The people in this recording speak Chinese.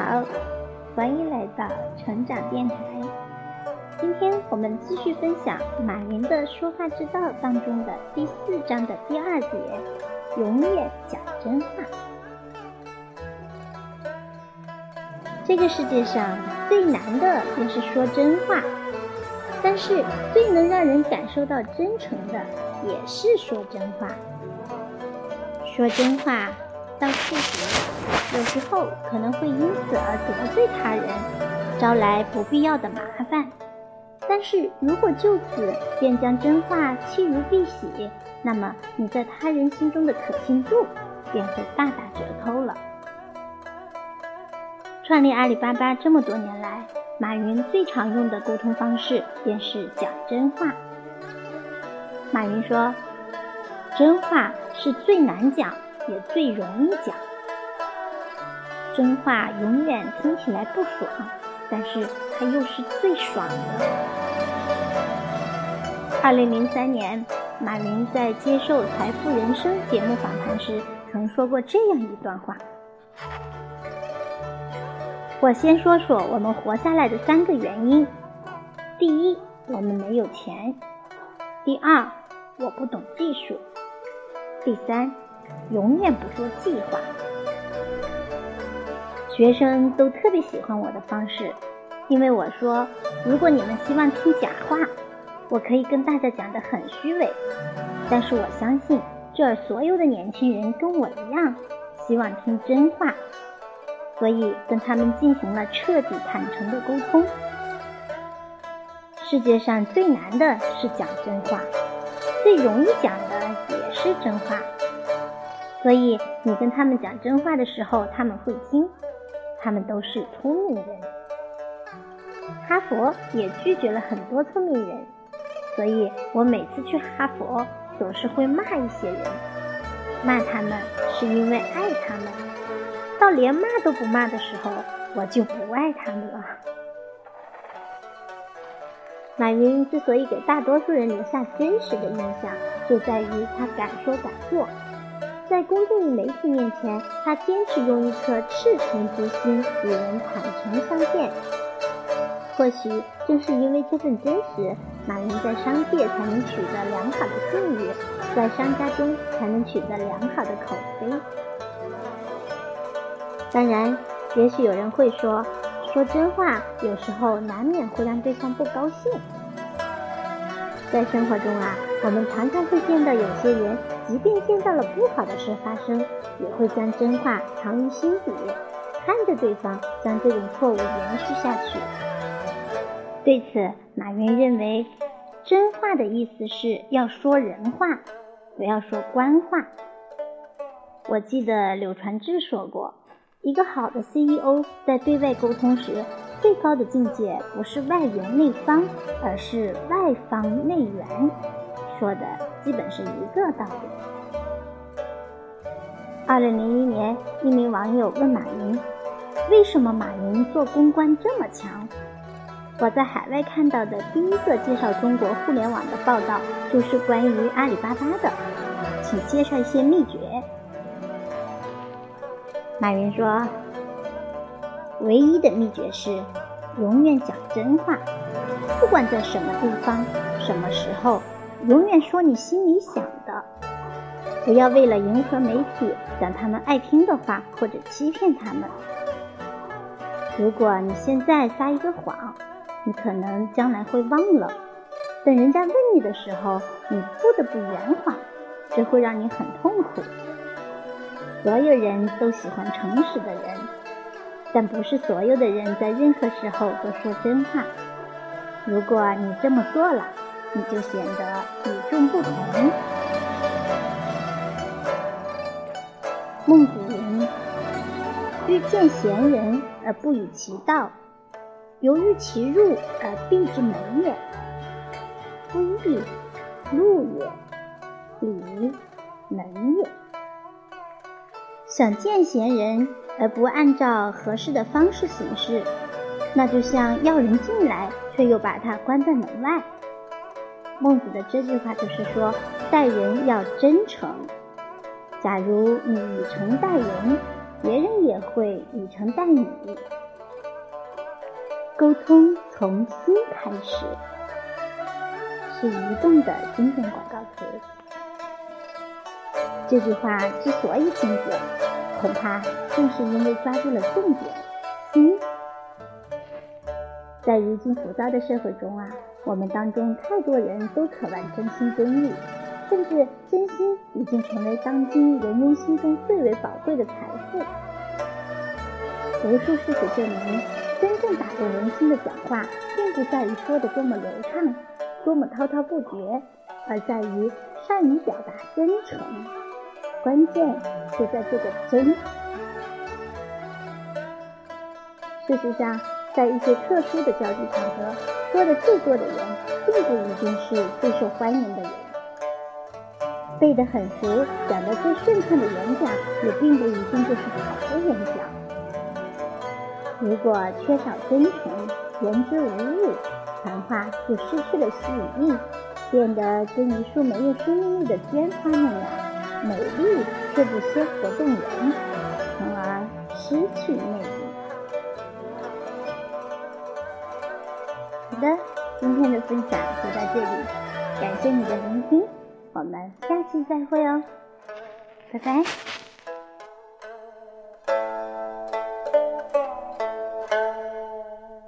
好，欢迎来到成长电台。今天我们继续分享马云的说话之道当中的第四章的第二节：永远讲真话。这个世界上最难的便是说真话，但是最能让人感受到真诚的也是说真话。说真话到处实，有时候可能会因此而得罪他人，招来不必要的麻烦。但是如果就此便将真话弃如敝屣，那么你在他人心中的可信度便会大打折扣了。创立阿里巴巴这么多年来，马云最常用的沟通方式便是讲真话。马云说：“真话是最难讲，也最容易讲。真话永远听起来不爽，但是它又是最爽的。”二零零三年，马云在接受《财富人生》节目访谈时，曾说过这样一段话。我先说说我们活下来的三个原因：第一，我们没有钱；第二，我不懂技术；第三，永远不做计划。学生都特别喜欢我的方式，因为我说，如果你们希望听假话，我可以跟大家讲的很虚伪；但是我相信，这儿所有的年轻人跟我一样，希望听真话。所以跟他们进行了彻底坦诚的沟通。世界上最难的是讲真话，最容易讲的也是真话。所以你跟他们讲真话的时候，他们会听。他们都是聪明人。哈佛也拒绝了很多聪明人，所以我每次去哈佛总是会骂一些人，骂他们是因为爱他们。到连骂都不骂的时候，我就不爱他们了。马云之所以给大多数人留下真实的印象，就在于他敢说敢做。在公众媒体面前，他坚持用一颗赤诚之心与人坦诚相见。或许正是因为这份真实，马云在商界才能取得良好的信誉，在商家中才能取得良好的口碑。当然，也许有人会说，说真话有时候难免会让对方不高兴。在生活中啊，我们常常会见到有些人，即便见到了不好的事发生，也会将真话藏于心底，看着对方将这种错误延续下去。对此，马云认为，真话的意思是要说人话，不要说官话。我记得柳传志说过。一个好的 CEO 在对外沟通时，最高的境界不是外圆内方，而是外方内圆，说的基本是一个道理。二零零一年，一名网友问马云：“为什么马云做公关这么强？”我在海外看到的第一个介绍中国互联网的报道，就是关于阿里巴巴的，请介绍一些秘诀。马云说：“唯一的秘诀是永远讲真话，不管在什么地方、什么时候，永远说你心里想的。不要为了迎合媒体讲他们爱听的话，或者欺骗他们。如果你现在撒一个谎，你可能将来会忘了。等人家问你的时候，你不得不圆谎，这会让你很痛苦。”所有人都喜欢诚实的人，但不是所有的人在任何时候都说真话。如果你这么做了，你就显得与众不同。孟子云：“欲见贤人而不与其道，犹豫其入而闭之门也。规避，路也；礼，门也。”想见贤人而不按照合适的方式行事，那就像要人进来却又把他关在门外。孟子的这句话就是说，待人要真诚。假如你以诚待人，别人也会以诚待你。沟通从心开始，是移动的经典广告词。这句话之所以经典，恐怕正是因为抓住了重点——心。在如今浮躁的社会中啊，我们当中太多人都渴望真心真意，甚至真心已经成为当今人人心中最为宝贵的财富。无数事实证明。真正打动人心的讲话，并不在于说的多么流畅，多么滔滔不绝，而在于善于表达真诚。关键就在这个“真”。事实上，在一些特殊的交际场合，说的最多的人，并不一定是最受欢迎的人；背得很熟、讲得最顺畅的演讲，也并不一定就是好的演讲。如果缺少真诚，言之无物，谈话就失去了吸引力，变得跟一束没有生命力的鲜花那样美丽却不鲜活动人，从而失去魅力。今天的分享就到这里，感谢你的聆听，我们下期再会哦，拜拜。